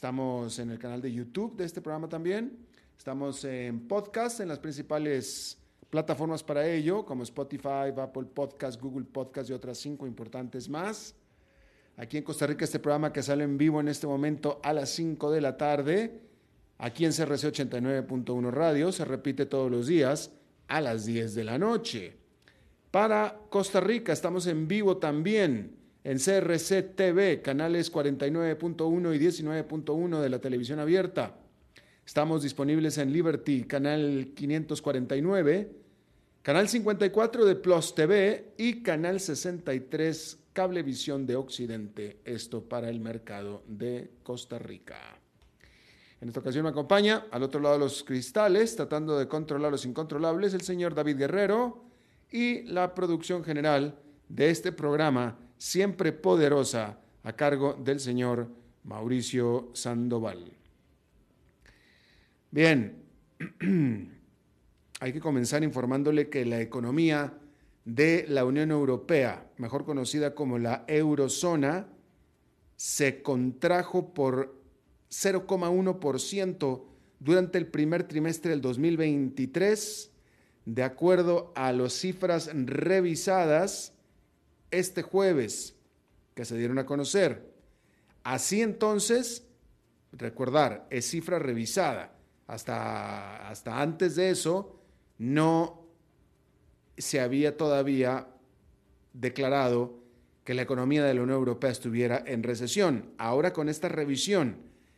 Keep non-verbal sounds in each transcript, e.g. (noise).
Estamos en el canal de YouTube de este programa también. Estamos en podcast en las principales plataformas para ello, como Spotify, Apple Podcast, Google Podcast y otras cinco importantes más. Aquí en Costa Rica este programa que sale en vivo en este momento a las 5 de la tarde, aquí en CRC 89.1 Radio, se repite todos los días a las 10 de la noche. Para Costa Rica estamos en vivo también en CRC TV, canales 49.1 y 19.1 de la televisión abierta. Estamos disponibles en Liberty, canal 549, canal 54 de Plus TV y canal 63 Cablevisión de Occidente, esto para el mercado de Costa Rica. En esta ocasión me acompaña al otro lado de los cristales, tratando de controlar los incontrolables, el señor David Guerrero y la producción general de este programa siempre poderosa, a cargo del señor Mauricio Sandoval. Bien, (clears throat) hay que comenzar informándole que la economía de la Unión Europea, mejor conocida como la eurozona, se contrajo por 0,1% durante el primer trimestre del 2023, de acuerdo a las cifras revisadas este jueves que se dieron a conocer. Así entonces, recordar, es cifra revisada. Hasta, hasta antes de eso, no se había todavía declarado que la economía de la Unión Europea estuviera en recesión. Ahora con esta revisión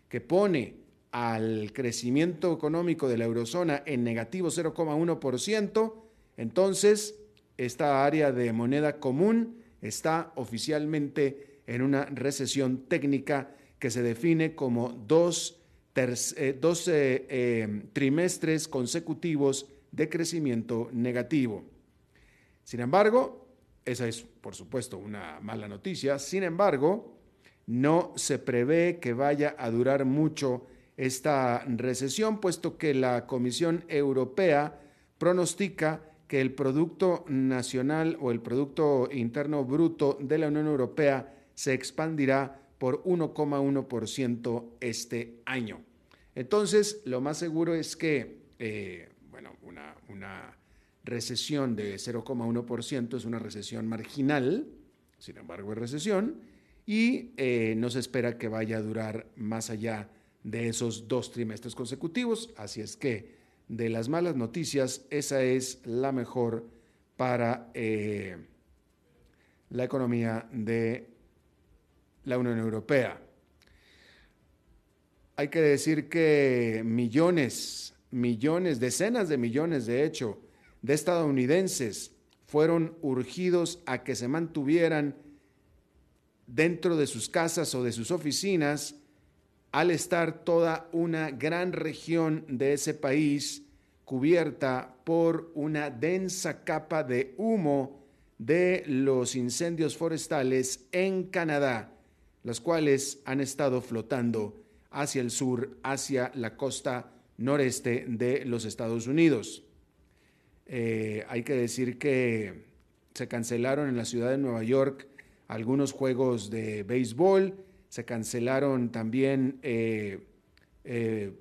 que pone al crecimiento económico de la eurozona en negativo 0,1%, entonces esta área de moneda común está oficialmente en una recesión técnica que se define como dos, eh, eh, trimestres consecutivos de crecimiento negativo. Sin embargo, esa es por supuesto una mala noticia, sin embargo, no se prevé que vaya a durar mucho esta recesión, puesto que la Comisión Europea pronostica que el Producto Nacional o el Producto Interno Bruto de la Unión Europea se expandirá por 1,1% este año. Entonces, lo más seguro es que, eh, bueno, una, recesión de 0,1% es una recesión marginal, sin embargo es recesión, y eh, no se espera que vaya a durar más allá de esos dos trimestres consecutivos, así es que de las malas noticias, esa es la mejor para eh, la economía de la Unión Europea. Hay que decir que millones, millones, decenas de millones, de hecho, de estadounidenses fueron urgidos a que se mantuvieran dentro de sus casas o de sus oficinas al estar toda una gran región de ese país cubierta por una densa capa de humo de los incendios forestales en Canadá, los cuales han estado flotando hacia el sur, hacia la costa noreste de los Estados Unidos. Eh, hay que decir que se cancelaron en la ciudad de Nueva York algunos juegos de béisbol, se cancelaron también eh, eh,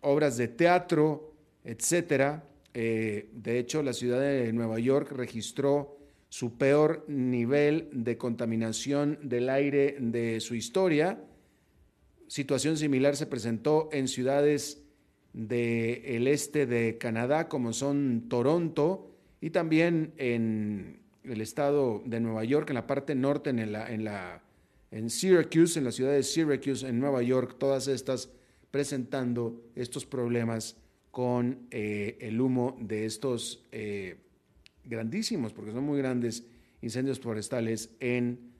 obras de teatro, etcétera. de hecho, la ciudad de Nueva York registró su peor nivel de contaminación del aire de su historia. Situación similar se presentó en ciudades del este de Canadá, como son Toronto, y también en el estado de Nueva York, en la parte norte, en, la, en, la, en Syracuse, en la ciudad de Syracuse, en Nueva York, todas estas presentando estos problemas con eh, el humo de estos eh, grandísimos, porque son muy grandes, incendios forestales en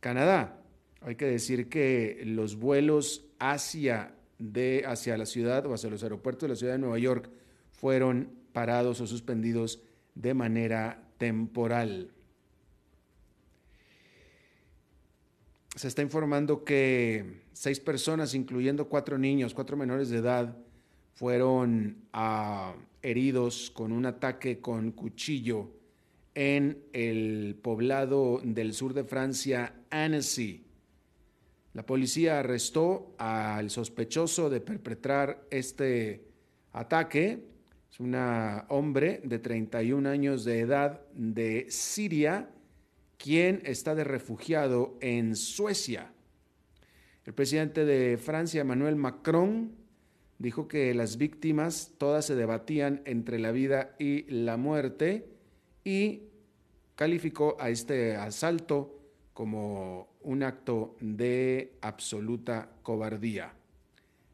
Canadá. Hay que decir que los vuelos hacia de hacia la ciudad o hacia los aeropuertos de la ciudad de Nueva York fueron parados o suspendidos de manera temporal. Se está informando que seis personas, incluyendo cuatro niños, cuatro menores de edad, fueron ah, heridos con un ataque con cuchillo en el poblado del sur de Francia, Annecy. La policía arrestó al sospechoso de perpetrar este ataque. Es un hombre de 31 años de edad de Siria, quien está de refugiado en Suecia. El presidente de Francia, Emmanuel Macron, dijo que las víctimas todas se debatían entre la vida y la muerte y calificó a este asalto como un acto de absoluta cobardía.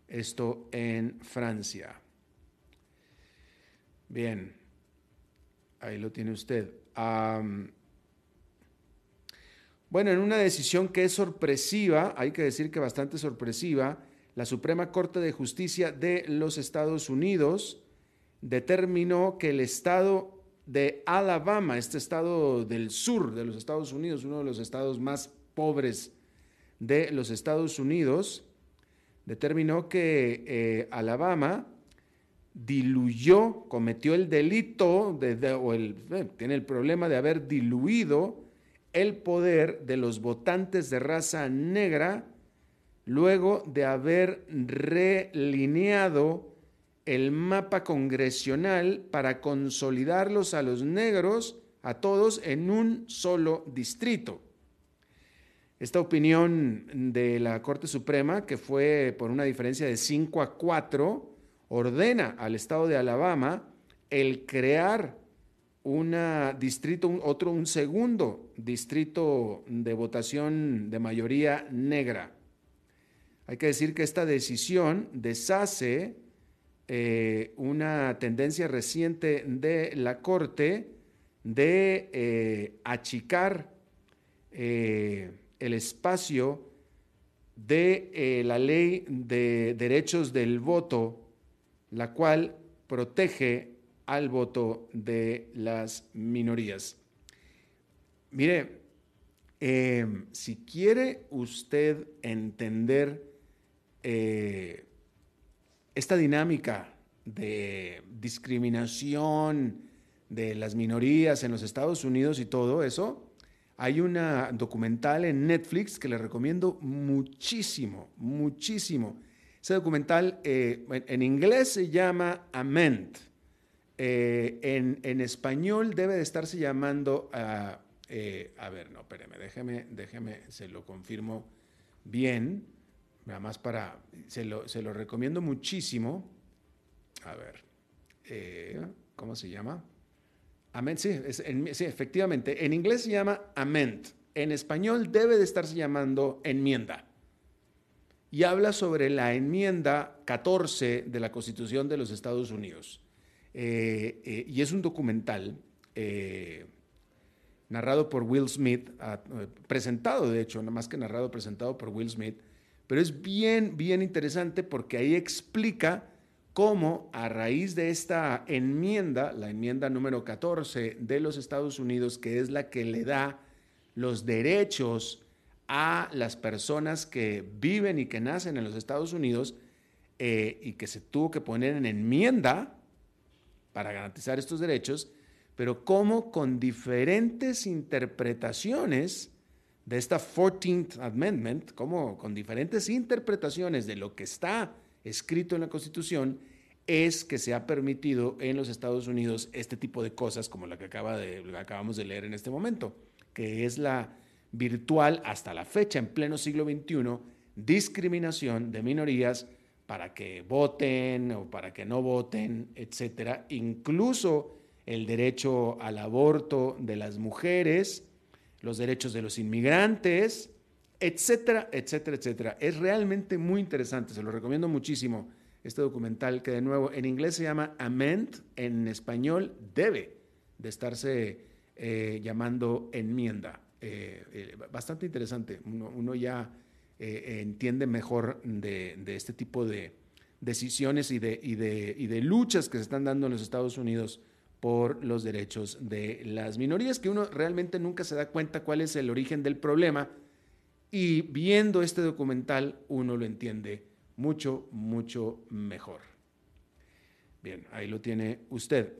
Esto en Francia. Bien, ahí lo tiene usted. bueno, en una decisión que es sorpresiva, hay que decir que bastante sorpresiva, la Suprema Corte de Justicia de los Estados Unidos determinó que el Estado de Alabama, este estado del sur de los Estados Unidos, uno de los estados más pobres de los Estados Unidos, determinó que eh, Alabama diluyó, cometió el delito, de, o eh, tiene el problema de haber diluido el poder de los votantes de raza negra luego de haber relineado el mapa congresional para consolidarlos a los negros, a todos, en un solo distrito. Esta opinión de la Corte Suprema, que fue por una diferencia de 5 a 4, ordena al estado de Alabama el crear un distrito, otro, un segundo distrito de votación de mayoría negra. Hay que decir que esta decisión deshace eh, una tendencia reciente de la Corte de eh, achicar eh, el espacio de la ley de derechos del voto, la cual protege al voto de las minorías. Mire, si quiere usted entender esta dinámica de discriminación de las minorías en los Estados Unidos y todo eso, hay una documental en Netflix que le recomiendo muchísimo, muchísimo. Ese documental eh, en, inglés se llama Ament. Eh, en, español debe de estarse llamando, eh, a ver, no, espéreme, déjeme, déjeme, se lo confirmo bien. Nada más para, se lo, recomiendo muchísimo. A ver, eh, ¿cómo se llama? Amend, sí, sí, efectivamente. En inglés se llama amend. En español debe de estarse llamando enmienda. Y habla sobre la enmienda 14 de la Constitución de los Estados Unidos. Eh, eh, y es un documental narrado por Will Smith, ah, presentado de hecho, no más que narrado, presentado por Will Smith, pero es bien, bien interesante porque ahí explica cómo a raíz de esta enmienda, la enmienda número 14 de los Estados Unidos, que es la que le da los derechos a las personas que viven y que nacen en los Estados Unidos eh, y que se tuvo que poner en enmienda para garantizar estos derechos, pero cómo con diferentes interpretaciones de esta 14th Amendment, como con diferentes interpretaciones de lo que está escrito en la Constitución, es que se ha permitido en los Estados Unidos este tipo de cosas como la que acabamos de leer en este momento, que es la virtual hasta la fecha, en pleno siglo XXI, discriminación de minorías para que voten o para que no voten, etcétera, incluso el derecho al aborto de las mujeres, los derechos de los inmigrantes, etcétera, etcétera, etcétera. Es realmente muy interesante, se lo recomiendo muchísimo este documental que de nuevo en inglés se llama Amend, en español debe de estarse eh, llamando enmienda. Eh, eh, bastante interesante, uno, ya entiende mejor de, este tipo de decisiones y de, y, de, y de luchas que se están dando en los Estados Unidos por los derechos de las minorías, que uno realmente nunca se da cuenta cuál es el origen del problema y viendo este documental uno lo entiende mucho, mucho mejor. Bien, ahí lo tiene usted.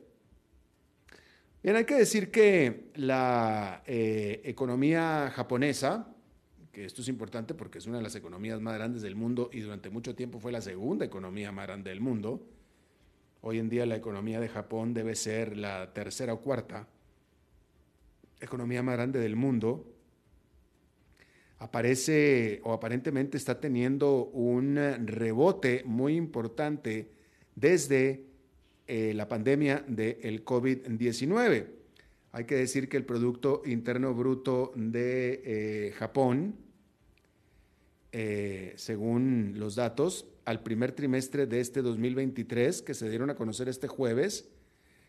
Bien, hay que decir que la eh, economía japonesa, que esto es importante porque es una de las economías más grandes del mundo y durante mucho tiempo fue la segunda economía más grande del mundo, Hoy en día la economía de Japón debe ser la tercera o cuarta economía más grande del mundo. Aparece o aparentemente está teniendo un rebote muy importante desde eh, la pandemia del COVID-19. Hay que decir que el Producto Interno Bruto de eh, Japón, eh, según los datos, al primer trimestre de este 2023, que se dieron a conocer este jueves,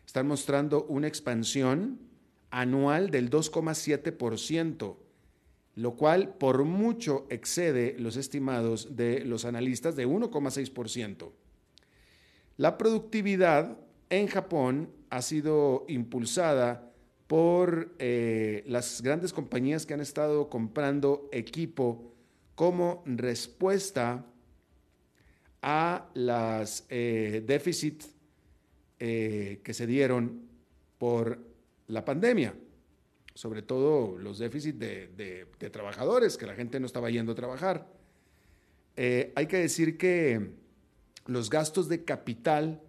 están mostrando una expansión anual del 2,7%, lo cual por mucho excede los estimados de los analistas de 1,6%. La productividad en Japón ha sido impulsada por eh, las grandes compañías que han estado comprando equipo como respuesta a las eh, déficits eh, que se dieron por la pandemia, sobre todo los déficits de, trabajadores, que la gente no estaba yendo a trabajar. Eh, hay que decir que los gastos de capital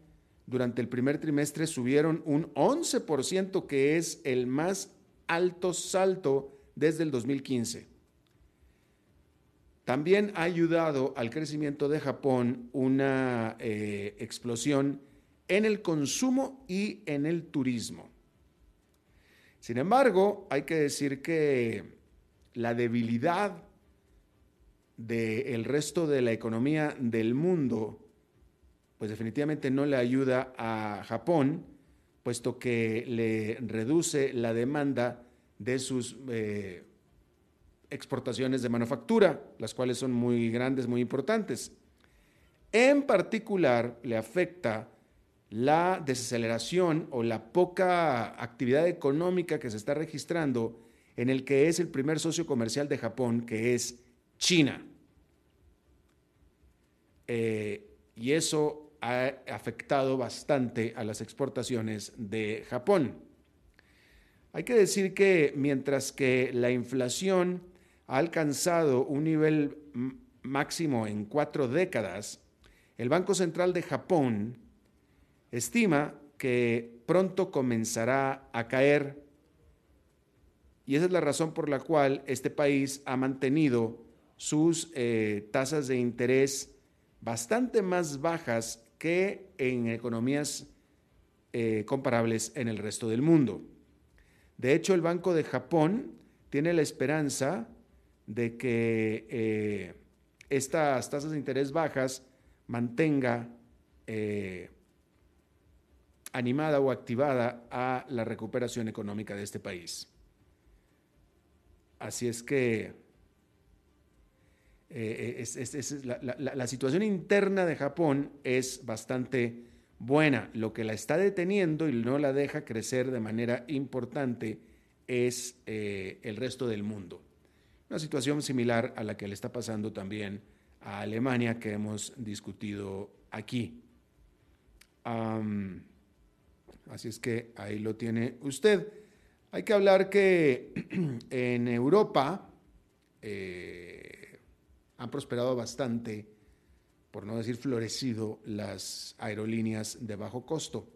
durante el primer trimestre subieron un 11%, que es el más alto salto desde el 2015. También ha ayudado al crecimiento de Japón una eh, explosión en el consumo y en el turismo. Sin embargo, hay que decir que la debilidad del resto de la economía del mundo, pues definitivamente no le ayuda a Japón, puesto que le reduce la demanda de sus eh, exportaciones de manufactura, las cuales son muy grandes, muy importantes. En particular, le afecta la desaceleración o la poca actividad económica que se está registrando en el que es el primer socio comercial de Japón, que es China. Eh, y eso ha afectado bastante a las exportaciones de Japón. Hay que decir que mientras que la inflación ha alcanzado un nivel máximo en cuatro décadas, el Banco Central de Japón estima que pronto comenzará a caer y esa es la razón por la cual este país ha mantenido sus eh, tasas de interés bastante más bajas que en economías eh, comparables en el resto del mundo. De hecho, el Banco de Japón tiene la esperanza de que eh, estas tasas de interés bajas mantenga eh, animada o activada a la recuperación económica de este país. así es que eh, la, situación interna de Japón es bastante buena. Lo que la está deteniendo y no la deja crecer de manera importante es el resto del mundo. Una situación similar a la que le está pasando también a Alemania que hemos discutido aquí. así es que ahí lo tiene usted. Hay que hablar que (clears throat) en Europa eh, han prosperado bastante, por no decir florecido, las aerolíneas de bajo costo.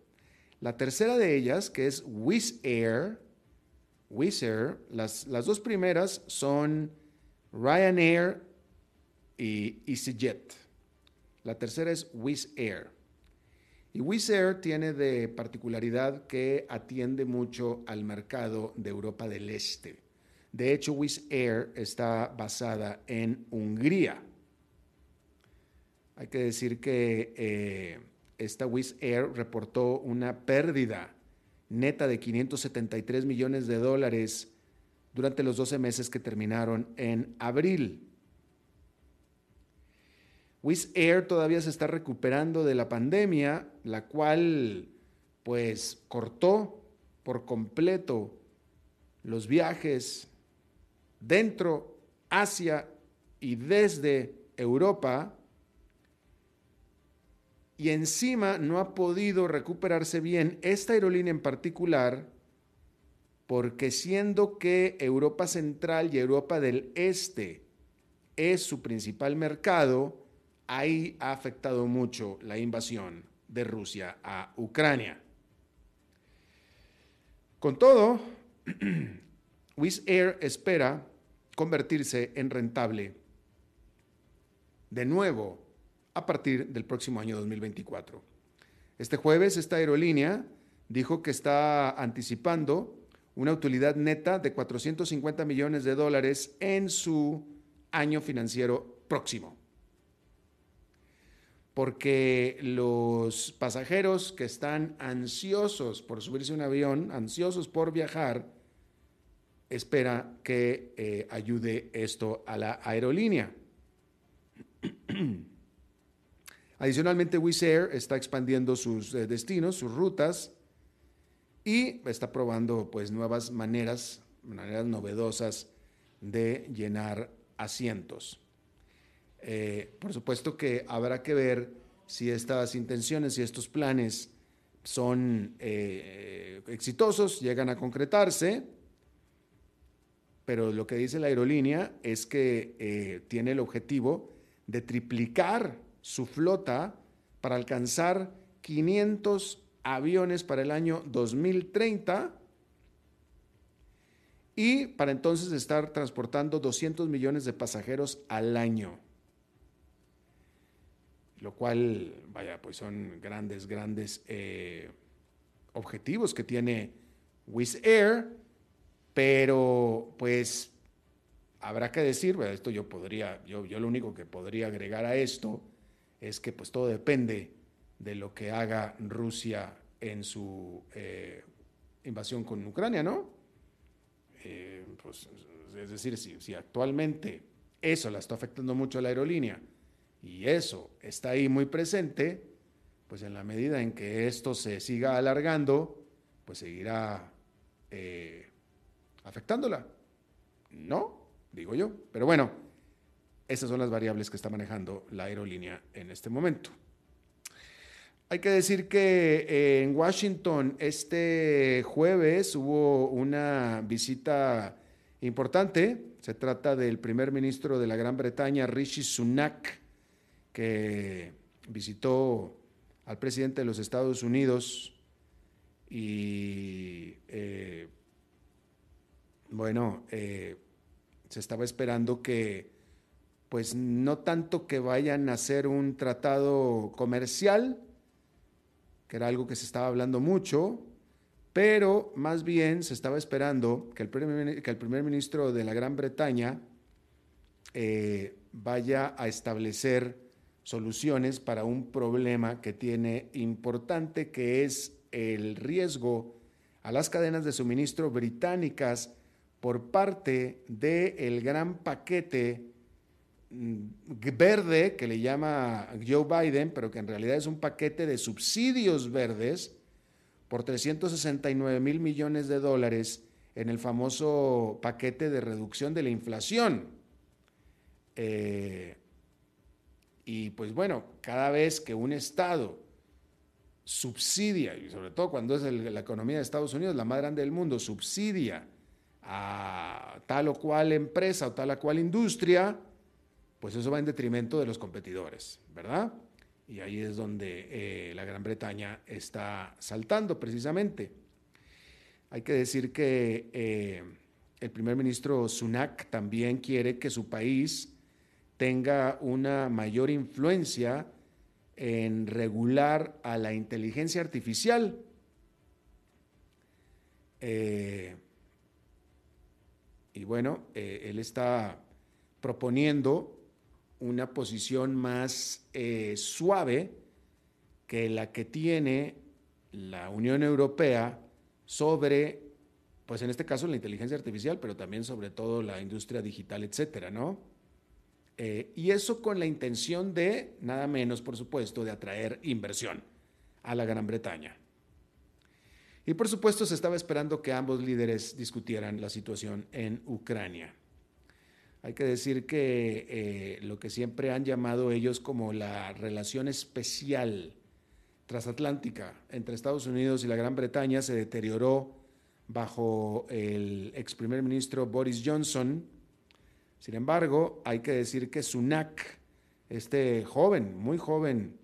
La tercera de ellas, que es Wizz Air, Wizz Air, las, las dos primeras son Ryanair y EasyJet. La tercera es Wizz Air. Y Wizz Air tiene de particularidad que atiende mucho al mercado de Europa del Este. De hecho, Wizz Air está basada en Hungría. Hay que decir que eh, esta Wizz Air reportó una pérdida neta de 573 millones de dólares durante los 12 meses que terminaron en abril. Wizz Air todavía se está recuperando de la pandemia, la cual pues cortó por completo los viajes dentro, hacia y desde Europa y encima no ha podido recuperarse bien esta aerolínea en particular porque siendo que Europa Central y Europa del Este es su principal mercado, ahí ha afectado mucho la invasión de Rusia a Ucrania. Con todo, (clears throat) Wizz Air espera convertirse en rentable de nuevo a partir del próximo año 2024. Este jueves esta aerolínea dijo que está anticipando una utilidad neta de 450 millones de dólares en su año financiero próximo. Porque los pasajeros que están ansiosos por subirse a un avión, ansiosos por viajar, espera que eh, ayude esto a la aerolínea. (clears throat) Adicionalmente, Wizz Air está expandiendo sus eh, destinos, sus rutas y está probando pues nuevas maneras, maneras novedosas de llenar asientos. Eh, por supuesto que habrá que ver si estas intenciones y estos planes son eh, exitosos, llegan a concretarse, pero lo que dice la aerolínea es que tiene el objetivo de triplicar su flota para alcanzar 500 aviones para el año 2030 y para entonces estar transportando 200 millones de pasajeros al año. Lo cual, vaya, pues son grandes, grandes eh, objetivos que tiene Wizz Air, pero pues habrá que decir, esto yo podría, yo, yo lo único que podría agregar a esto es que pues todo depende de lo que haga Rusia en su eh, invasión con Ucrania, ¿no? Eh, pues, es decir, si, actualmente eso la está afectando mucho a la aerolínea y eso está ahí muy presente, pues en la medida en que esto se siga alargando, pues seguirá eh, afectándola. No, digo yo. Pero bueno, esas son las variables que está manejando la aerolínea en este momento. Hay que decir que eh, en Washington este jueves hubo una visita importante. Se trata del primer ministro de la Gran Bretaña, Rishi Sunak, que visitó al presidente de los Estados Unidos y, eh, bueno, eh, se estaba esperando que pues no tanto que vayan a hacer un tratado comercial, que era algo que se estaba hablando mucho, pero más bien se estaba esperando que el primer, que el primer ministro de la Gran Bretaña eh, vaya a establecer soluciones para un problema que tiene importante, que es el riesgo a las cadenas de suministro británicas por parte del gran paquete verde que le llama Joe Biden, pero que en realidad es un paquete de subsidios verdes por 369 mil millones de dólares en el famoso paquete de reducción de la inflación. Eh, y pues bueno, cada vez que un Estado subsidia, y sobre todo cuando es la economía de Estados Unidos la más grande del mundo, subsidia a tal o cual empresa o tal o cual industria, pues eso va en detrimento de los competidores, ¿verdad? Y ahí es donde eh, la Gran Bretaña está saltando precisamente. Hay que decir que eh, el primer ministro Sunak también quiere que su país tenga una mayor influencia en regular a la inteligencia artificial. Eh, y bueno, él está proponiendo una posición más eh, suave que la que tiene la Unión Europea sobre, pues en este caso la inteligencia artificial, pero también sobre todo la industria digital, etcétera, ¿no? Eh, y eso con la intención de, nada menos, por supuesto, de atraer inversión a la Gran Bretaña. Y por supuesto se estaba esperando que ambos líderes discutieran la situación en Ucrania. Hay que decir que eh, lo que siempre han llamado ellos como la relación especial transatlántica entre Estados Unidos y la Gran Bretaña se deterioró bajo el ex primer ministro Boris Johnson. Sin embargo, hay que decir que Sunak, este joven, muy joven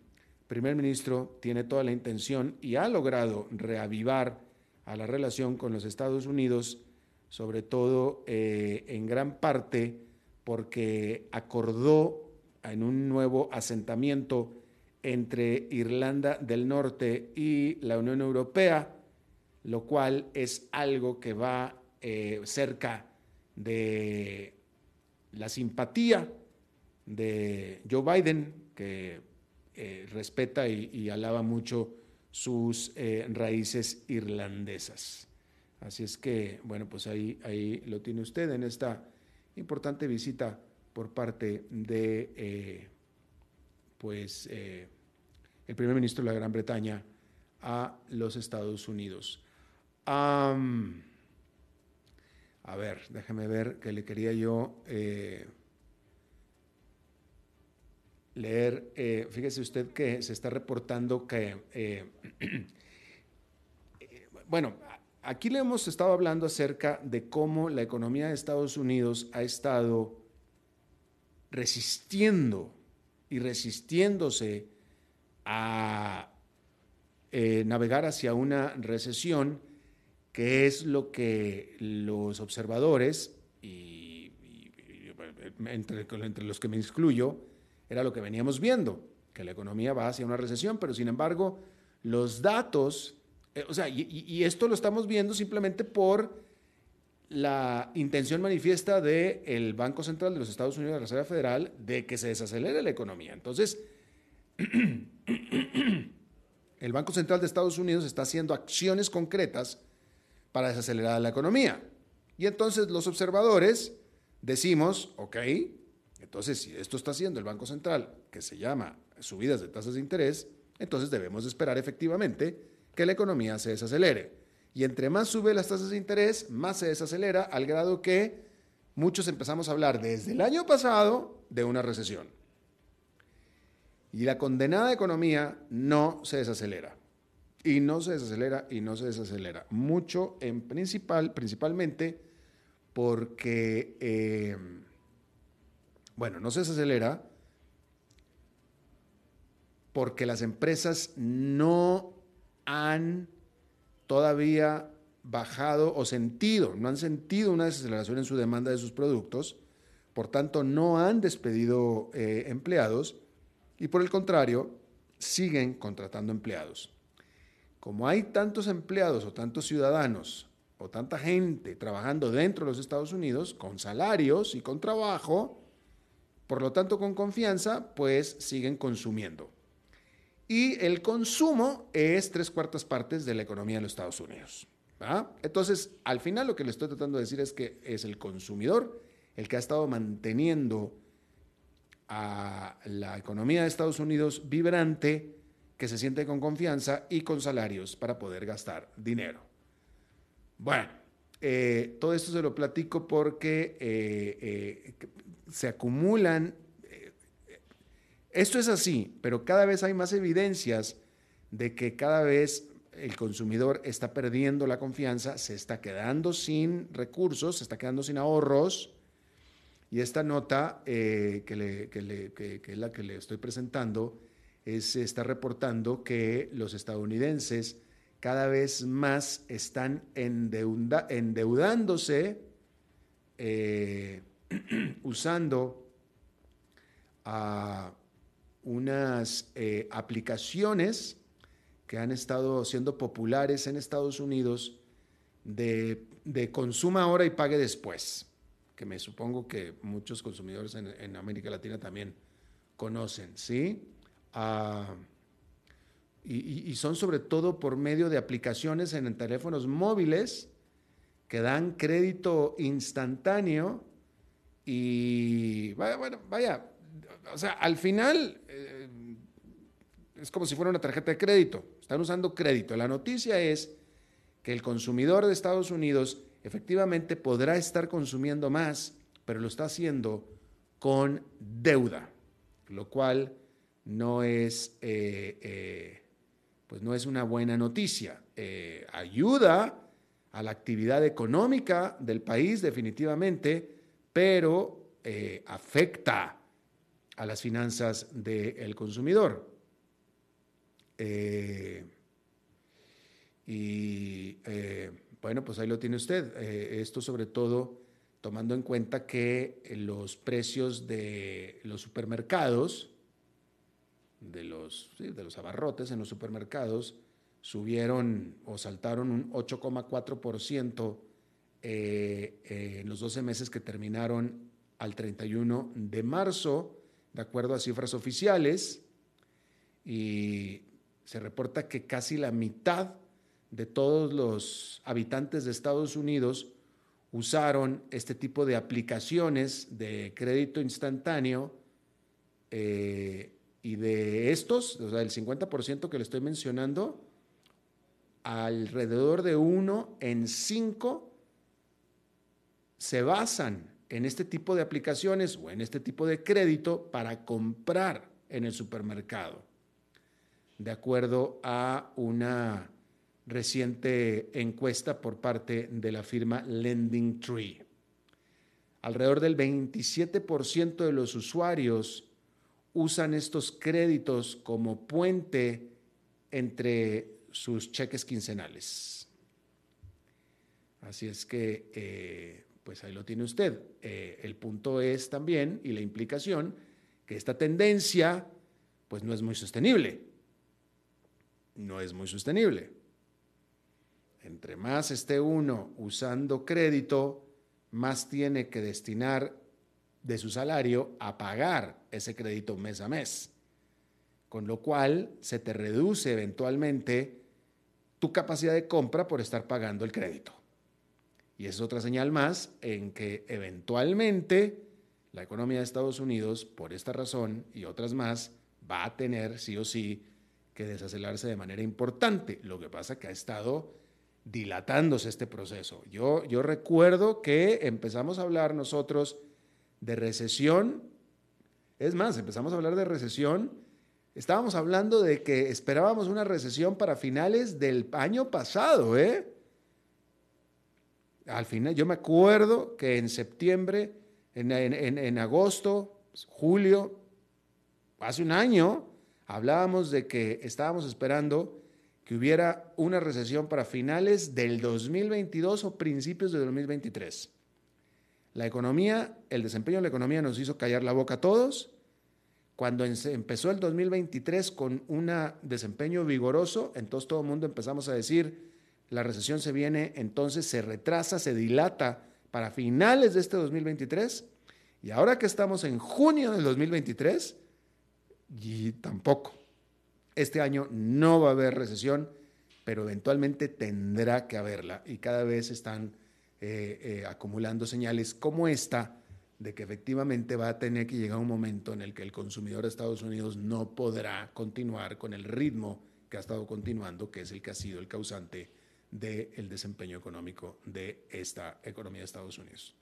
primer ministro tiene toda la intención y ha logrado reavivar a la relación con los Estados Unidos, sobre todo eh, en gran parte porque acordó en un nuevo asentamiento entre Irlanda del Norte y la Unión Europea, lo cual es algo que va eh, cerca de la simpatía de Joe Biden, que eh, respeta y, alaba mucho sus raíces irlandesas. Así es que, bueno, pues ahí, ahí lo tiene usted en esta importante visita por parte de, eh, pues, el primer ministro de la Gran Bretaña a los Estados Unidos. a ver, déjeme ver que le quería yo leer, eh, fíjese usted que se está reportando que, eh, (clears throat) bueno, aquí le hemos estado hablando acerca de cómo la economía de Estados Unidos ha estado resistiendo y resistiéndose a eh, navegar hacia una recesión, que es lo que los observadores, y, entre, entre los que me excluyo, era lo que veníamos viendo, que la economía va hacia una recesión, pero sin embargo, los datos, eh, o sea, y, esto lo estamos viendo simplemente por la intención manifiesta del Banco Central de los Estados Unidos, de la Reserva Federal, de que se desacelere la economía. Entonces, el Banco Central de Estados Unidos está haciendo acciones concretas para desacelerar la economía. Y entonces los observadores decimos, ok, entonces, si esto está haciendo el Banco Central, que se llama subidas de tasas de interés, entonces debemos esperar efectivamente que la economía se desacelere. Y entre más sube las tasas de interés, más se desacelera al grado que muchos empezamos a hablar desde el año pasado de una recesión. Y la condenada economía no se desacelera. Y no se desacelera y no se desacelera. Mucho en principal, principalmente porque... Eh, bueno, no se desacelera porque las empresas no han todavía bajado o sentido, no han sentido una desaceleración en su demanda de sus productos, por tanto no han despedido eh, empleados y por el contrario siguen contratando empleados. Como hay tantos empleados o tantos ciudadanos o tanta gente trabajando dentro de los Estados Unidos con salarios y con trabajo, por lo tanto, con confianza, pues siguen consumiendo. Y el consumo es tres cuartas partes de la economía de los Estados Unidos. Entonces, al final lo que le estoy tratando de decir es que es el consumidor el que ha estado manteniendo a la economía de Estados Unidos vibrante, que se siente con confianza y con salarios para poder gastar dinero. Bueno, eh, todo esto se lo platico porque eh, eh, se acumulan, esto es así, pero cada vez hay más evidencias de que cada vez el consumidor está perdiendo la confianza, se está quedando sin recursos, se está quedando sin ahorros. Y esta nota que, es la que le estoy presentando es, está reportando que los estadounidenses cada vez más están endeudándose eh, (clears throat) usando unas eh, aplicaciones que han estado siendo populares en Estados Unidos de, consuma ahora y pague después, que me supongo que muchos consumidores en, América Latina también conocen, ¿sí? Ah, y, son sobre todo por medio de aplicaciones en teléfonos móviles que dan crédito instantáneo y vaya, vaya, o sea, al final eh, es como si fuera una tarjeta de crédito, están usando crédito. La noticia es que el consumidor de Estados Unidos efectivamente podrá estar consumiendo más, pero lo está haciendo con deuda, lo cual no es... Eh, eh, pues no es una buena noticia. Ayuda a la actividad económica del país definitivamente, pero afecta a las finanzas del consumidor. Eh, y bueno, pues ahí lo tiene usted. esto sobre todo tomando en cuenta que los precios de los supermercados, de los, de los abarrotes en los supermercados subieron o saltaron un 8,4% eh, eh, en los 12 meses que terminaron al 31 de marzo, de acuerdo a cifras oficiales, y se reporta que casi la mitad de todos los habitantes de Estados Unidos usaron este tipo de aplicaciones de crédito instantáneo eh, y de estos, o sea, el 50% que le estoy mencionando, alrededor de uno en cinco se basan en este tipo de aplicaciones o en este tipo de crédito para comprar en el supermercado, de acuerdo a una reciente encuesta por parte de la firma Lending Tree. Alrededor del 27% de los usuarios usan estos créditos como puente entre sus cheques quincenales. Así es que, eh, pues ahí lo tiene usted. Eh, el punto es también, y la implicación, que esta tendencia, pues no es muy sostenible. No es muy sostenible. Entre más esté uno usando crédito, más tiene que destinar de su salario a pagar ese crédito mes a mes. Con lo cual se te reduce eventualmente tu capacidad de compra por estar pagando el crédito. Y es otra señal más en que eventualmente la economía de Estados Unidos, por esta razón y otras más, va a tener sí o sí que desacelerarse de manera importante. Lo que pasa que ha estado dilatándose este proceso. Yo, yo recuerdo que empezamos a hablar nosotros de recesión. Es más, empezamos a hablar de recesión. Estábamos hablando de que esperábamos una recesión para finales del año pasado, ¿eh? Al final, yo me acuerdo que en septiembre, en, agosto, julio, hace un año, hablábamos de que estábamos esperando que hubiera una recesión para finales del 2022 o principios de 2023. La economía, el desempeño de la economía nos hizo callar la boca a todos. Cuando empezó el 2023 con un desempeño vigoroso, entonces todo el mundo empezamos a decir, la recesión se viene, entonces se retrasa, se dilata para finales de este 2023. Y ahora que estamos en junio del 2023, y tampoco. Este año no va a haber recesión pero eventualmente tendrá que haberla y cada vez están eh, eh, acumulando señales como esta de que efectivamente va a tener que llegar un momento en el que el consumidor de Estados Unidos no podrá continuar con el ritmo que ha estado continuando, que es el que ha sido el causante del desempeño económico de esta economía de Estados Unidos.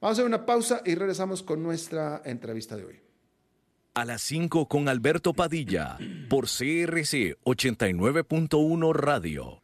Vamos a hacer una pausa y regresamos con nuestra entrevista de hoy. A las 5 con Alberto Padilla por CRC 89.1 Radio.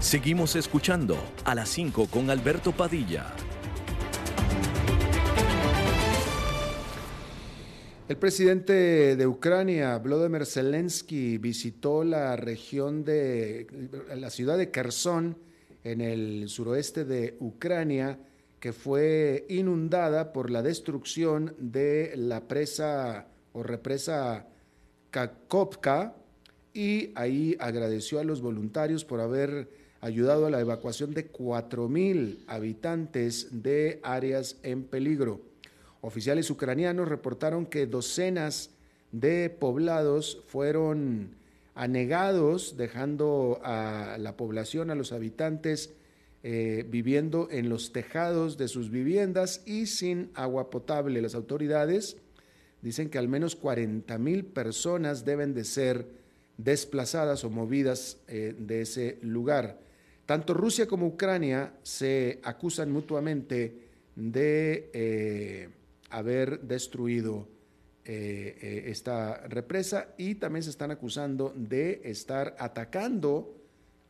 Seguimos escuchando a las 5 con Alberto Padilla. El presidente de Ucrania, Volodymyr Zelensky, visitó la región de la ciudad de Kherson en el suroeste de Ucrania, que fue inundada por la destrucción de la presa o represa Kakovka y ahí agradeció a los voluntarios por haber ayudado a la evacuación de 4.000 habitantes de áreas en peligro. Oficiales ucranianos reportaron que docenas de poblados fueron anegados, dejando a la población, a los habitantes, eh, viviendo en los tejados de sus viviendas y sin agua potable. Las autoridades dicen que al menos 40 mil personas deben de ser desplazadas o movidas eh, de ese lugar. Tanto Rusia como Ucrania se acusan mutuamente de eh, haber destruido eh, eh, esta represa y también se están acusando de estar atacando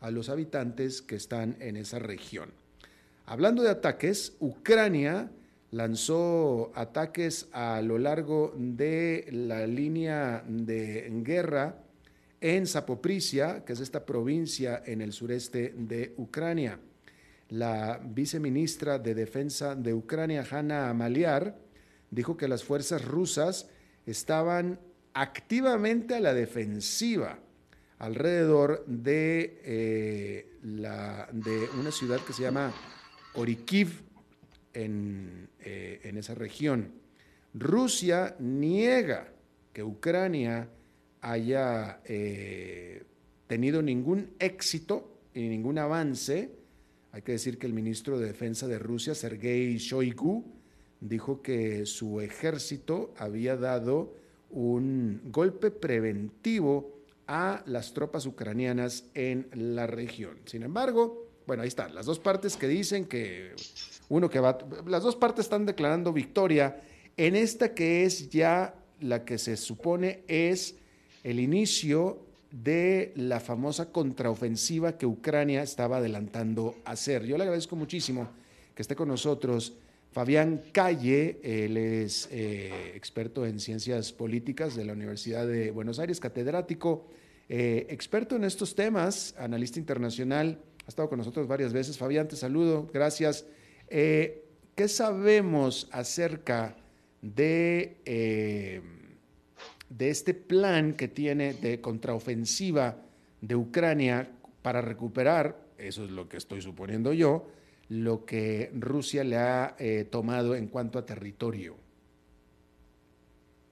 a los habitantes que están en esa región. Hablando de ataques, Ucrania lanzó ataques a lo largo de la línea de guerra en Zapoprisia, que es esta provincia en el sureste de Ucrania. La viceministra de Defensa de Ucrania, Hanna Maliar, dijo que las fuerzas rusas estaban activamente a la defensiva alrededor de, eh, una ciudad que se llama Orikiv en, eh, en esa región. Rusia niega que Ucrania haya eh, tenido ningún éxito y ningún avance. Hay que decir que el ministro de Defensa de Rusia, Sergei Shoigu, dijo que su ejército había dado un golpe preventivo a las tropas ucranianas en la región. Sin embargo, bueno, ahí están las dos partes que dicen que uno que va, las dos partes están declarando victoria en esta que es ya la que se supone es el inicio de la famosa contraofensiva que Ucrania estaba adelantando a hacer. Yo le agradezco muchísimo que esté con nosotros Fabián Calle, él es eh, experto en ciencias políticas de la Universidad de Buenos Aires, catedrático, eh, experto en estos temas, analista internacional, ha estado con nosotros varias veces. Fabián, te saludo, gracias. Eh, ¿Qué sabemos acerca de de este plan que tiene de contraofensiva de Ucrania para recuperar, eso es lo que estoy suponiendo yo, lo que Rusia le ha eh, tomado en cuanto a territorio.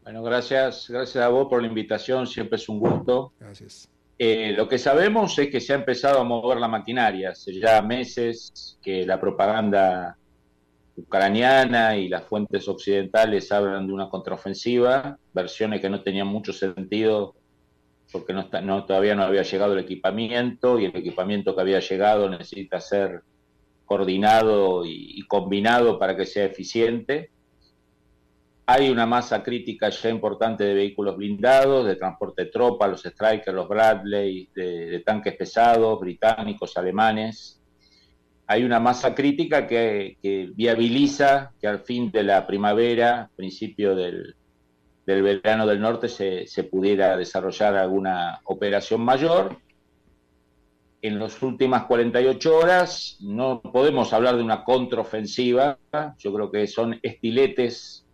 Bueno, gracias, gracias a vos por la invitación, siempre es un gusto. Gracias. Eh, lo que sabemos es que se ha empezado a mover la maquinaria, hace ya meses que la propaganda ucraniana y las fuentes occidentales hablan de una contraofensiva, versiones que no tenían mucho sentido porque no, no, todavía no había llegado el equipamiento y el equipamiento que había llegado necesita ser coordinado y, combinado para que sea eficiente. Hay una masa crítica ya importante de vehículos blindados, de transporte de tropas, los Strikers, los Bradley, de tanques pesados, británicos, alemanes, hay una masa crítica que, viabiliza que al fin de la primavera, principio del, verano del norte, se, pudiera desarrollar alguna operación mayor. En las últimas 48 horas no podemos hablar de una contraofensiva, yo creo que son estiletes,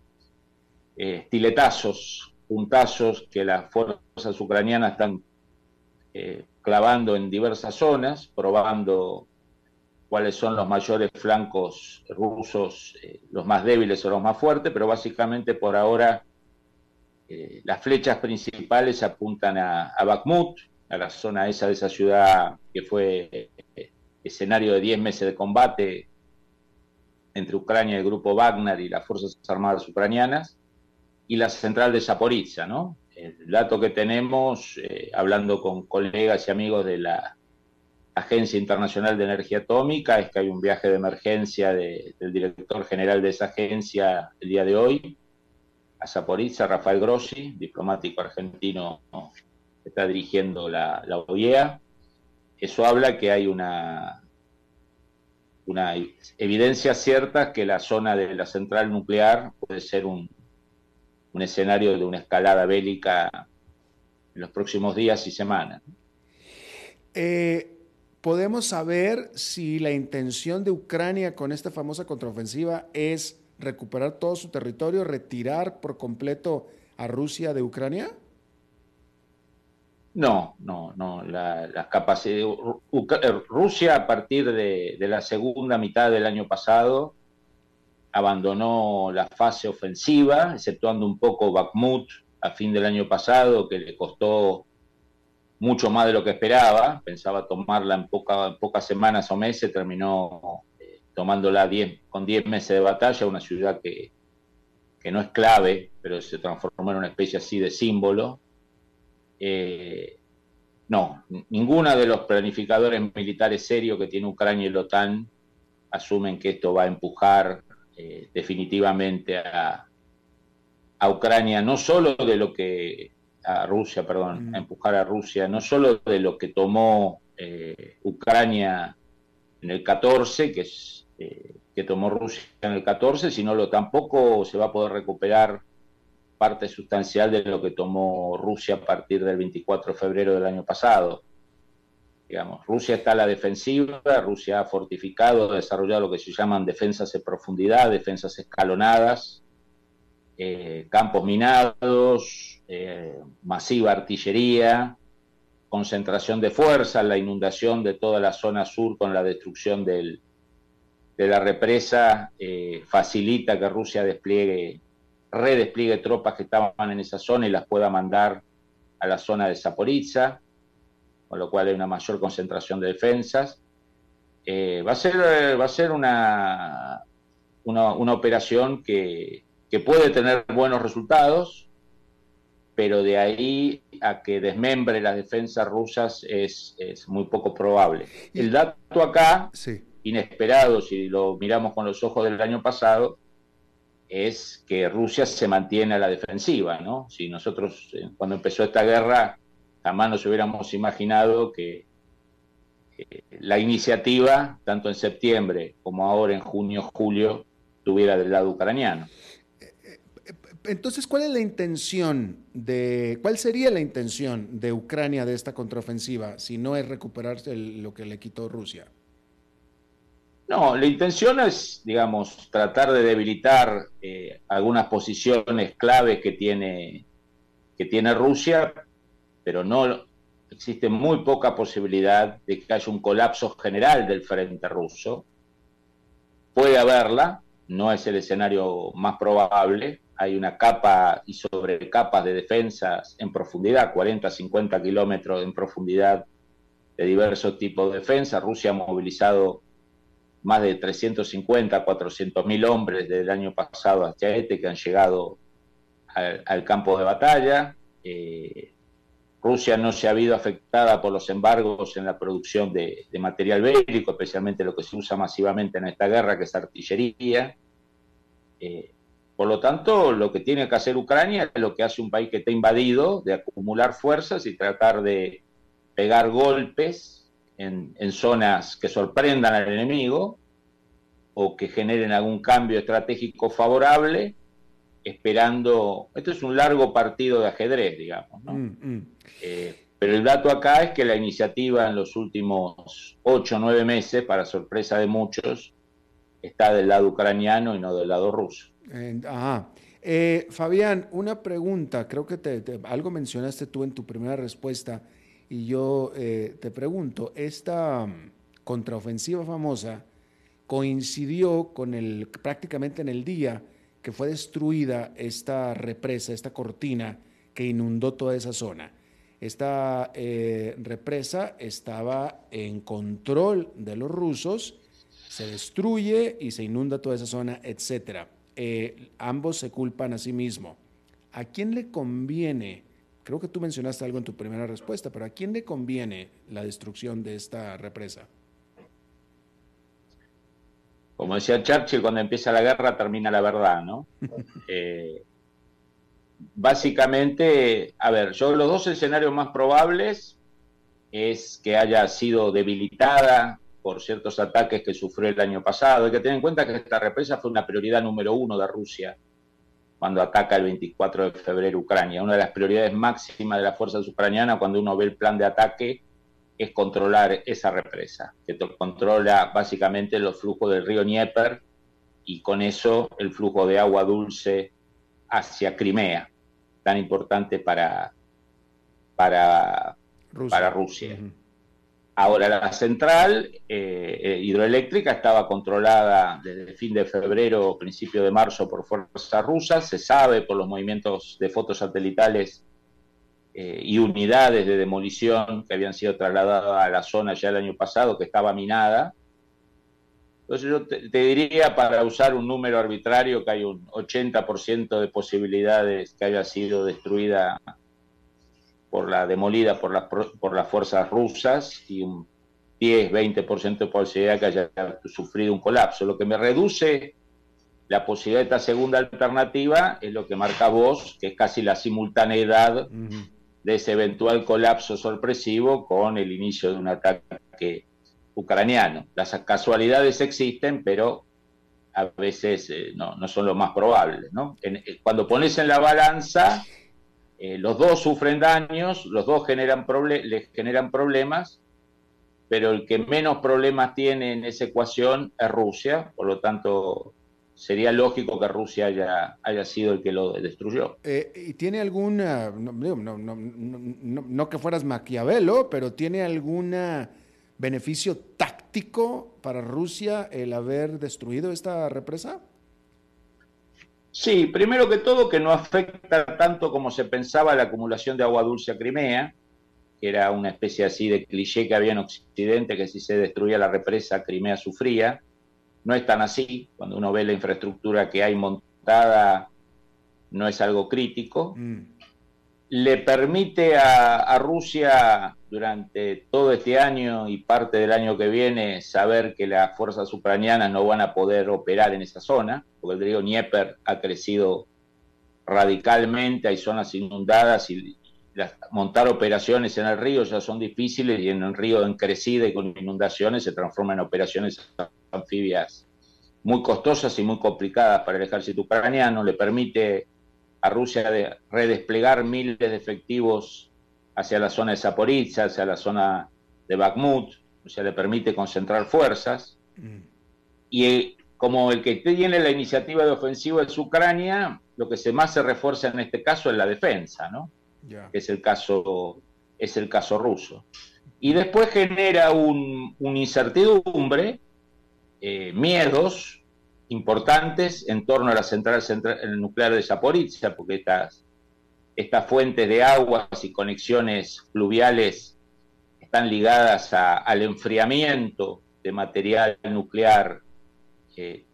eh, estiletazos, puntazos que las fuerzas ucranianas están eh, clavando en diversas zonas, probando cuáles son los mayores flancos rusos, eh, los más débiles o los más fuertes, pero básicamente por ahora eh, las flechas principales apuntan a, Bakhmut, a la zona esa de esa ciudad que fue eh, escenario de 10 meses de combate entre Ucrania el grupo Wagner y las Fuerzas Armadas ucranianas, y la central de Zaporizhia, ¿no? El dato que tenemos, hablando con colegas y amigos de la Agencia Internacional de Energía Atómica es que hay un viaje de emergencia del director general de esa agencia el día de hoy a Zaporizhia, Rafael Grossi, diplomático argentino que está dirigiendo la, OIEA. Eso habla que hay una, una evidencia cierta que la zona de la central nuclear puede ser un, un escenario de una escalada bélica en los próximos días y semanas. Eh, podemos saber si la intención de Ucrania con esta famosa contraofensiva es recuperar todo su territorio, retirar por completo a Rusia de Ucrania? No, no, no. La, capacidad eh, Rusia a partir de, la segunda mitad del año pasado abandonó la fase ofensiva, exceptuando un poco Bakhmut a fin del año pasado, que le costó mucho más de lo que esperaba, pensaba tomarla en, pocas semanas o meses, terminó eh, tomándola con 10 meses de batalla, una ciudad que, no es clave, pero se transformó en una especie así de símbolo. Eh, no, ninguna de los planificadores militares serios que tiene Ucrania y la OTAN asumen que esto va a empujar eh, definitivamente a, a Ucrania, no solo de lo que a Rusia, perdón, mm. a empujar a Rusia, no solo de lo que tomó eh, Ucrania en el 14, que, es, eh, que tomó Rusia en el 14, sino lo tampoco se va a poder recuperar parte sustancial de lo que tomó Rusia a partir del 24 de febrero del año pasado. Digamos, Rusia está a la defensiva, Rusia ha fortificado, ha desarrollado lo que se llaman defensas en profundidad, defensas escalonadas, eh, campos minados, eh, masiva artillería, concentración de fuerzas, la inundación de toda la zona sur con la destrucción de la represa eh, facilita que Rusia despliegue, redespliegue tropas que estaban en esa zona y las pueda mandar a la zona de Zaporizhia, con lo cual hay una mayor concentración de defensas. va a ser, va a ser una, una operación que, que puede tener buenos resultados, pero de ahí a que desmembre las defensas rusas es, muy poco probable. El dato acá, inesperado si lo miramos con los ojos del año pasado, es que Rusia se mantiene a la defensiva, ¿no? Si nosotros eh, cuando empezó esta guerra jamás nos hubiéramos imaginado que eh, la iniciativa, tanto en septiembre como ahora en junio, julio, tuviera del lado ucraniano entonces, ¿cuál es la intención de, cuál sería la intención de Ucrania de esta contraofensiva si no es recuperar lo que le quitó Rusia? No, la intención es, digamos, tratar de debilitar eh, algunas posiciones clave que tiene, que tiene Rusia, pero no existe muy poca posibilidad de que haya un colapso general del frente ruso. Puede haberla, no es el escenario más probable, hay una capa y sobrecapas de defensas en profundidad, 40, 50 kilómetros en profundidad de diversos tipos de defensa. Rusia ha movilizado más de 350, 400 mil hombres desde el año pasado hasta este que han llegado al, campo de batalla. Eh, Rusia no se ha habido afectada por los embargos en la producción de, material bélico, especialmente lo que se usa masivamente en esta guerra, que es artillería. Eh, por lo tanto, lo que tiene que hacer Ucrania es lo que hace un país que está invadido, de acumular fuerzas y tratar de pegar golpes en, zonas que sorprendan al enemigo o que generen algún cambio estratégico favorable, esperando, esto es un largo partido de ajedrez, digamos, ¿no? Mm, mm. Eh, pero el dato acá es que la iniciativa en los últimos ocho o nueve meses, para sorpresa de muchos, está del lado ucraniano y no del lado ruso. Ajá. Eh, Fabián, una pregunta, creo que algo mencionaste tú en tu primera respuesta y yo eh, te pregunto, esta mm, contraofensiva famosa coincidió con el prácticamente en el día que fue destruida esta represa, esta cortina que inundó toda esa zona. Esta eh, represa estaba en control de los rusos, se destruye y se inunda toda esa zona, etc. Eh, ambos se culpan a sí mismos. ¿A quién le conviene Creo que tú mencionaste algo en tu primera respuesta, pero ¿a quién le conviene la destrucción de esta represa? Como decía Churchill, cuando empieza la guerra termina la verdad, ¿no? (laughs) Eh, básicamente, a ver, yo los dos escenarios más probables es que haya sido debilitada por ciertos ataques que sufrió el año pasado. Hay que tener en cuenta que esta represa fue una prioridad número uno de Rusia cuando ataca el 24 de febrero Ucrania. Una de las prioridades máximas de las fuerzas ucranianas cuando uno ve el plan de ataque es controlar esa represa, que controla básicamente los flujos del río Dnieper y con eso el flujo de agua dulce hacia Crimea, tan importante para, para Rusia. Para Rusia. Ahora, la central eh, eh, hidroeléctrica estaba controlada desde el fin de febrero, o principio de marzo, por fuerzas rusas. Se sabe por los movimientos de fotos satelitales eh, y unidades de demolición que habían sido trasladadas a la zona ya el año pasado, que estaba minada. Entonces yo te, te diría, para usar un número arbitrario, que hay un 80% de posibilidades que haya sido destruida por la demolida por las, por las fuerzas rusas y un 10-20% de posibilidad que haya sufrido un colapso. Lo que me reduce la posibilidad de esta segunda alternativa es lo que marca vos, que es casi la simultaneidad de ese eventual colapso sorpresivo con el inicio de un ataque ucraniano. Las casualidades existen, pero a veces eh, no, no, son lo más probables. ¿no? Eh, cuando pones en la balanza eh, los dos sufren daños, los dos generan les generan problemas, pero el que menos problemas tiene en esa ecuación es Rusia, por lo tanto sería lógico que Rusia haya, haya sido el que lo destruyó. Eh, ¿Y tiene alguna, no, no, que fueras Maquiavelo, pero tiene algún beneficio táctico para Rusia el haber destruido esta represa? Sí, primero que todo que no afecta tanto como se pensaba la acumulación de agua dulce a Crimea, que era una especie así de cliché que había en Occidente, que si se destruía la represa, Crimea sufría. No es tan así, cuando uno ve la infraestructura que hay montada, no es algo crítico. Mm le permite a, Rusia durante todo este año y parte del año que viene saber que las fuerzas ucranianas no van a poder operar en esa zona, porque el río Dnieper ha crecido radicalmente, hay zonas inundadas y montar operaciones en el río ya son difíciles y en el río en crecida y con inundaciones se transforman en operaciones anfibias muy costosas y muy complicadas para el ejército ucraniano, le permite a Rusia de redesplegar miles de efectivos hacia la zona de Zaporizhia, hacia la zona de Bakhmut, o sea, le permite concentrar fuerzas. Mm. Y eh, como el que tiene la iniciativa de ofensiva es Ucrania, lo que se más se refuerza en este caso es la defensa, ¿no? Es el caso, es el caso ruso. Y después genera un, incertidumbre, eh, miedos, importantes en torno a la central, nuclear de Zaporizhia, porque estas, estas fuentes de aguas y conexiones fluviales están ligadas al enfriamiento de material nuclear que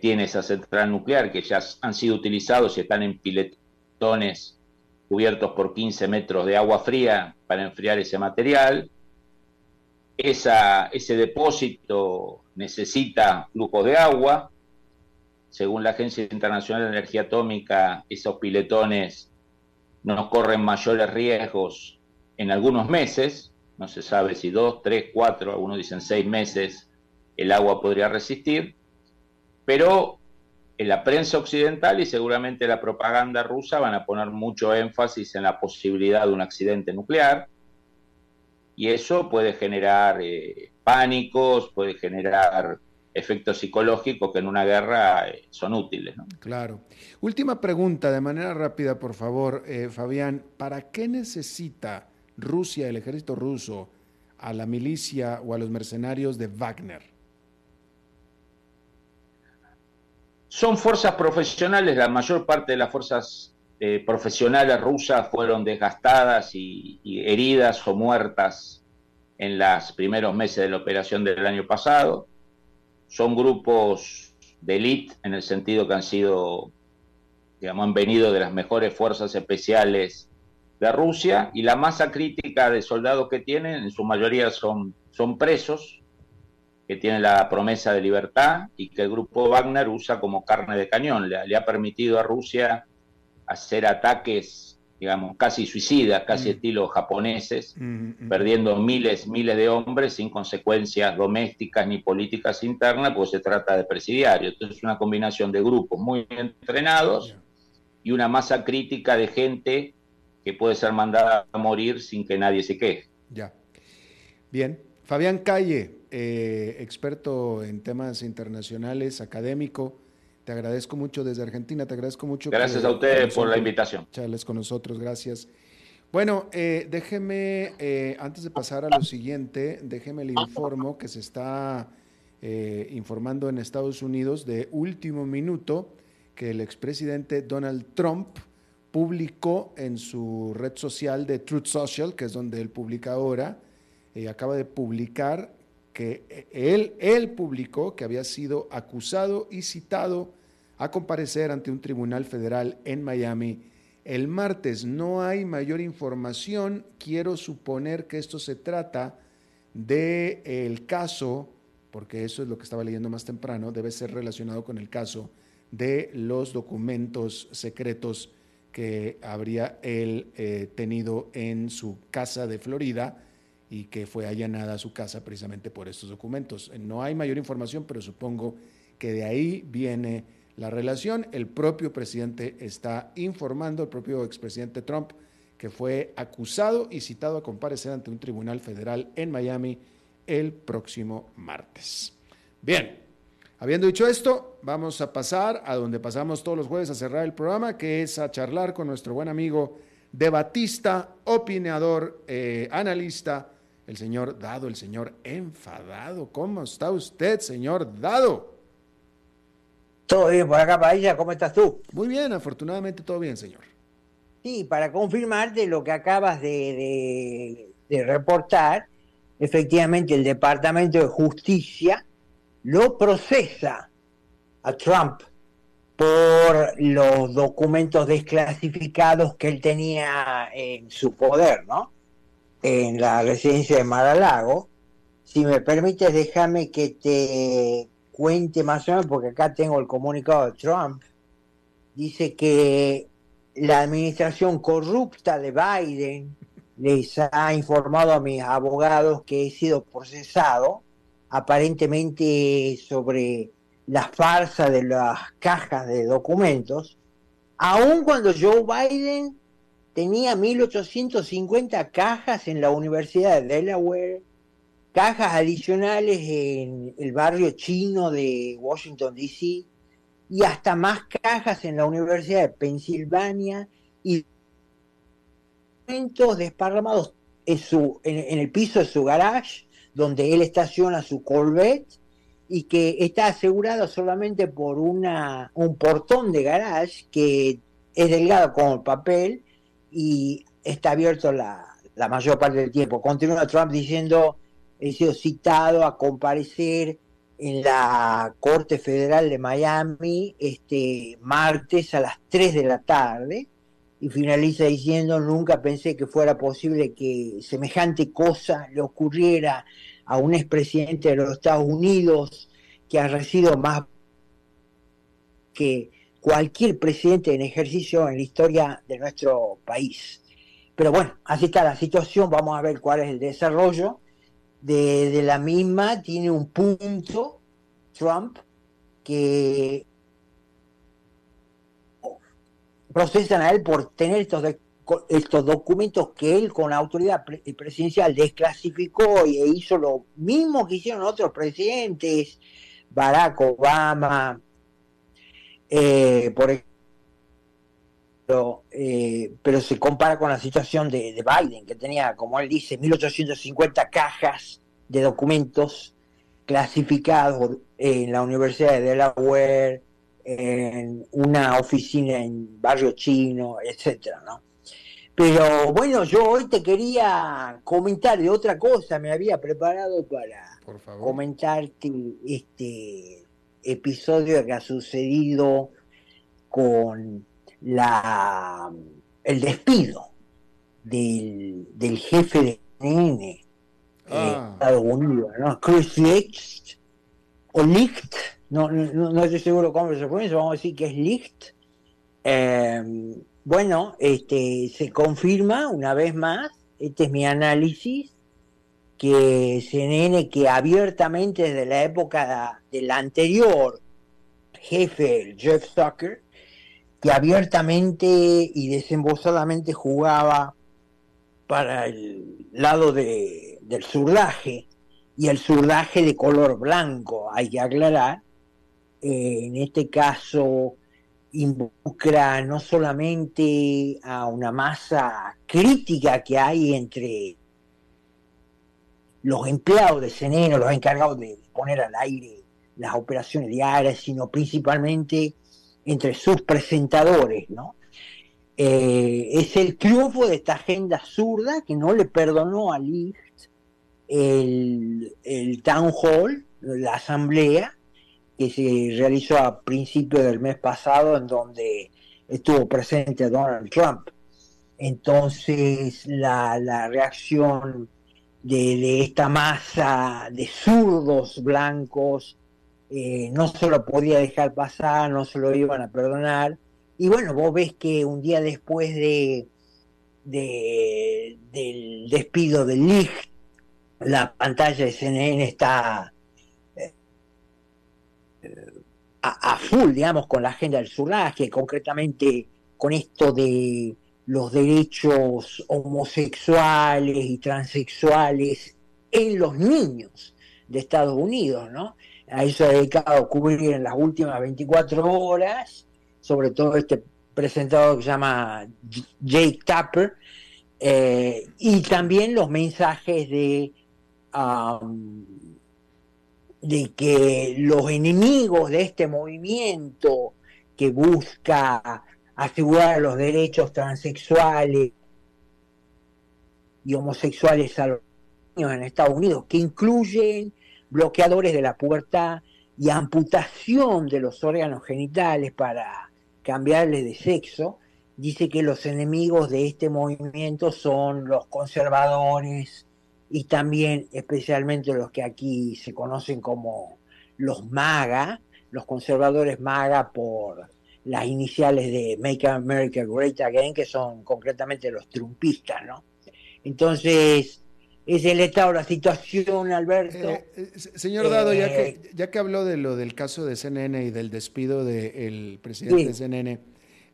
tiene esa central nuclear, que ya han sido utilizados y están en piletones cubiertos por 15 metros de agua fría para enfriar ese material. ese depósito necesita flujo de agua. Según la Agencia Internacional de Energía Atómica, esos piletones no corren mayores riesgos en algunos meses, no se sabe si dos, tres, cuatro, algunos dicen seis meses, el agua podría resistir, pero en la prensa occidental y seguramente la propaganda rusa van a poner mucho énfasis en la posibilidad de un accidente nuclear. Y eso puede generar eh, pánicos, puede generar efectos psicológicos que en una guerra eh, son útiles. Claro. Última pregunta, de manera rápida, por favor, eh, Fabián. ¿Para qué necesita Rusia, el ejército ruso, a la milicia o a los mercenarios de Wagner? Son fuerzas profesionales, la mayor parte de las fuerzas eh, profesionales rusas fueron desgastadas y, heridas o muertas en los primeros meses de la operación del año pasado. Son grupos de élite en el sentido que han sido, digamos, han venido de las mejores fuerzas especiales de Rusia y la masa crítica de soldados que tienen, en su mayoría son, son presos, que tienen la promesa de libertad y que el grupo Wagner usa como carne de cañón. Le, ha permitido a Rusia hacer ataques, digamos, casi suicidas, casi mm. estilo japoneses, mm, mm, perdiendo miles, miles de hombres sin consecuencias domésticas ni políticas internas, pues se trata de presidiarios. Entonces es una combinación de grupos muy entrenados y una masa crítica de gente que puede ser mandada a morir sin que nadie se queje. Ya. Bien. Fabián Calle, eh, experto en temas internacionales, académico. Te agradezco mucho desde Argentina, te agradezco mucho. Gracias a ustedes por la invitación. Charles con nosotros, gracias. Bueno, eh, déjeme, eh, antes de pasar a lo siguiente, déjeme le informo que se está informando en Estados Unidos de último minuto que el expresidente Donald Trump publicó en su red social de Truth Social, que es donde él publica ahora, acaba de publicar que él, él publicó que había sido acusado y citado a comparecer ante un tribunal federal en Miami el martes. No hay mayor información. Quiero suponer que esto se trata del el caso, porque eso es lo que estaba leyendo más temprano, debe ser relacionado con el caso de los documentos secretos que habría él eh, tenido en su casa de Florida y que fue allanada su casa precisamente por estos documentos. No hay mayor información, pero supongo que de ahí viene la relación. El propio presidente está informando, el propio expresidente Trump, que fue acusado y citado a comparecer ante un tribunal federal en Miami el próximo martes. Bien, habiendo dicho esto, vamos a pasar a donde pasamos todos los jueves a cerrar el programa, que es a charlar con nuestro buen amigo debatista, opinador, eh, analista, el señor Dado, el señor enfadado. ¿Cómo está usted, señor Dado? Todo bien por acá, Paella, ¿cómo estás tú? Muy bien, afortunadamente todo bien, señor. Sí, para confirmarte lo que acabas de, reportar, efectivamente el Departamento de Justicia lo procesa a Trump por los documentos desclasificados que él tenía en su poder, ¿no? en la residencia de Maralago. Si me permites, déjame que te cuente más o menos, porque acá tengo el comunicado de Trump. Dice que la administración corrupta de Biden les ha informado a mis abogados que he sido procesado, aparentemente sobre la farsa de las cajas de documentos, aun cuando Joe Biden tenía 1850 cajas en la Universidad de Delaware, cajas adicionales en el barrio chino de Washington, D.C., y hasta más cajas en la Universidad de Pensilvania y desparramados en, su, en, el piso de su garage, donde él estaciona su Corvette, y que está asegurado solamente por una, un portón de garage que es delgado como el papel y está abierto la, mayor parte del tiempo. Continúa Trump diciendo he sido citado a comparecer en la Corte Federal de Miami este martes a las 3 de la tarde y finaliza diciendo nunca pensé que fuera posible que semejante cosa le ocurriera a un expresidente de los Estados Unidos que ha recibido más que cualquier presidente en ejercicio en la historia de nuestro país. Pero bueno, así está la situación, vamos a ver cuál es el desarrollo de, la misma. Tiene un punto, Trump, que procesan a él por tener estos, estos documentos que él con la autoridad presidencial desclasificó e hizo lo mismo que hicieron otros presidentes, Barack Obama, eh, por ejemplo, eh, pero se compara con la situación de, Biden, que tenía, como él dice, 1850 cajas de documentos clasificados en la Universidad de Delaware, en una oficina en barrio chino, etcétera, ¿no? Pero bueno, yo hoy te quería comentar de otra cosa, me había preparado para comentarte este episodio que ha sucedido con la, el despido del, del jefe de CNN de ah. Estados Unidos, ¿no? Chris Licht, o Licht, no, no, no, estoy seguro cómo se pronuncia, vamos a decir que es Licht. Eh, bueno, este, se confirma una vez más, este es mi análisis, que CNN, que abiertamente desde la época del anterior jefe, Jeff Zucker, que abiertamente y desembosadamente jugaba para el lado de, del surdaje y el surdaje de color blanco, hay que aclarar. Eh, en este caso involucra no solamente a una masa crítica que hay entre los empleados de CNN, los encargados de poner al aire las operaciones diarias, sino principalmente entre sus presentadores, ¿no? Eh, es el triunfo de esta agenda zurda que no le perdonó a Licht el, el town hall, la asamblea, que se realizó a principios del mes pasado, en donde estuvo presente Donald Trump. Entonces, la, la reacción de, de, esta masa de zurdos blancos eh, no se lo podía dejar pasar, no se lo iban a perdonar. Y bueno, vos ves que un día después de, del despido del Lig, la pantalla de CNN está eh, a, full, digamos, con la agenda del surraje, concretamente con esto de los derechos homosexuales y transexuales en los niños de Estados Unidos, ¿no? A eso ha dedicado cubrir en las últimas 24 horas, sobre todo este presentador que se llama Jake Tapper, eh, y también los mensajes de, de que los enemigos de este movimiento que busca asegurar los derechos transexuales y homosexuales a los niños en Estados Unidos, que incluyen bloqueadores de la puerta y amputación de los órganos genitales para cambiarles de sexo, dice que los enemigos de este movimiento son los conservadores y también especialmente los que aquí se conocen como los MAGA, los conservadores MAGA por las iniciales de Make America Great Again, que son concretamente los trumpistas, ¿no? Entonces, es el estado la situación, Alberto. Eh, eh, señor Dado, ya, que, eh, ya que habló de lo del caso de CNN y del despido del presidente de CNN,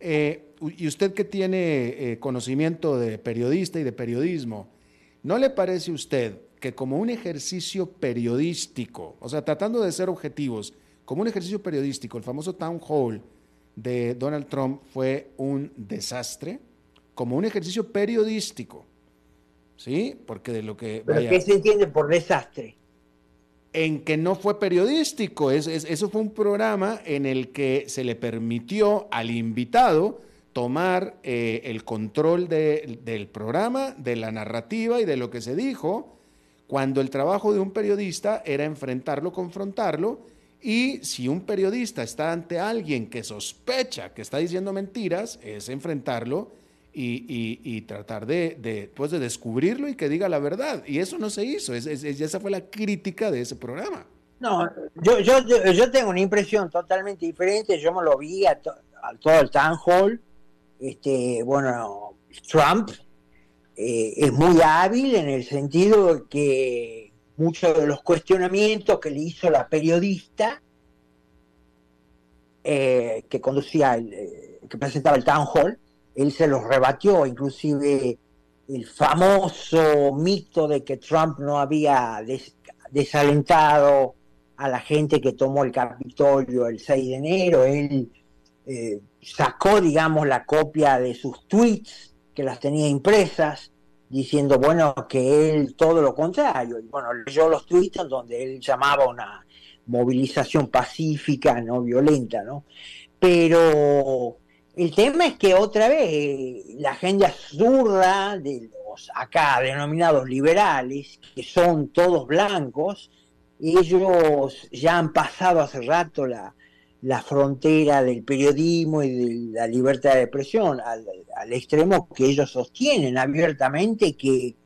y usted que tiene conocimiento de periodista y de periodismo, ¿no le parece a usted que como un ejercicio periodístico, o sea, tratando de ser objetivos, como un ejercicio periodístico, el famoso town hall de Donald Trump fue un desastre? Como un ejercicio periodístico ¿sí? Porque de lo que... ¿Pero qué se entiende por desastre? En que no fue periodístico, es, eso fue un programa en el que se le permitió al invitado tomar eh, el control del programa, de la narrativa y de lo que se dijo, cuando el trabajo de un periodista era enfrentarlo, confrontarlo, y si un periodista está ante alguien que sospecha que está diciendo mentiras, es enfrentarlo y, tratar de, pues de descubrirlo y que diga la verdad. Y eso no se hizo, esa fue la crítica de ese programa. No, yo, yo, yo tengo una impresión totalmente diferente, yo me lo vi a, todo el town hall, este, bueno, Trump eh, es muy hábil en el sentido de que muchos de los cuestionamientos que le hizo la periodista eh, que conducía, el, eh, que presentaba el town hall, él se los rebatió, inclusive el famoso mito de que Trump no había desalentado a la gente que tomó el Capitolio el 6 de enero, él eh, sacó, digamos, la copia de sus tweets, que las tenía impresas, diciendo, bueno, que él todo lo contrario. Y bueno, leyó los tweets donde él llamaba una movilización pacífica, no violenta, ¿no? Pero el tema es que otra vez la agenda zurda de los acá denominados liberales, que son todos blancos, ellos ya han pasado hace rato la, la frontera del periodismo y de la libertad de expresión al, extremo que ellos sostienen abiertamente que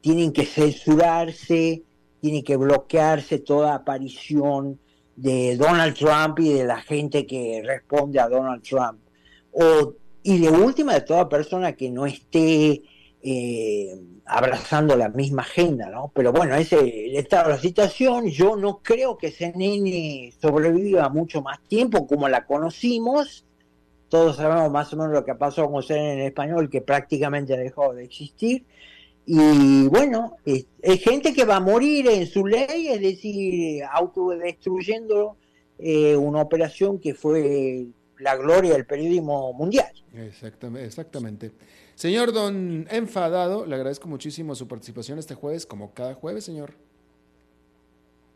tienen que censurarse, tiene que bloquearse toda aparición de Donald Trump y de la gente que responde a Donald Trump. O, y de última, de toda persona que no esté eh, abrazando la misma agenda, ¿no? Pero bueno, ese es el estado de la situación. Yo no creo que CNN sobreviva mucho más tiempo como la conocimos. Todos sabemos más o menos lo que pasó con CNN en español, que prácticamente dejó de existir. Y bueno, es, gente que va a morir en su ley, es decir, autodestruyendo eh, una operación que fue la gloria del periodismo mundial. Exactamente. exactamente. Señor Don Enfadado, le agradezco muchísimo su participación este jueves, como cada jueves, señor.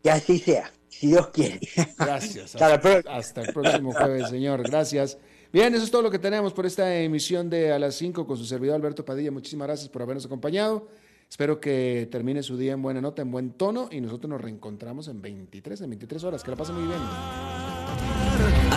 Que así sea, si Dios quiere. Gracias. (laughs) hasta, hasta el próximo jueves, señor. Gracias. Bien, eso es todo lo que tenemos por esta emisión de A las 5 con su servidor Alberto Padilla. Muchísimas gracias por habernos acompañado. Espero que termine su día en buena nota, en buen tono y nosotros nos reencontramos en 23, en 23 horas. Que la pasen muy bien.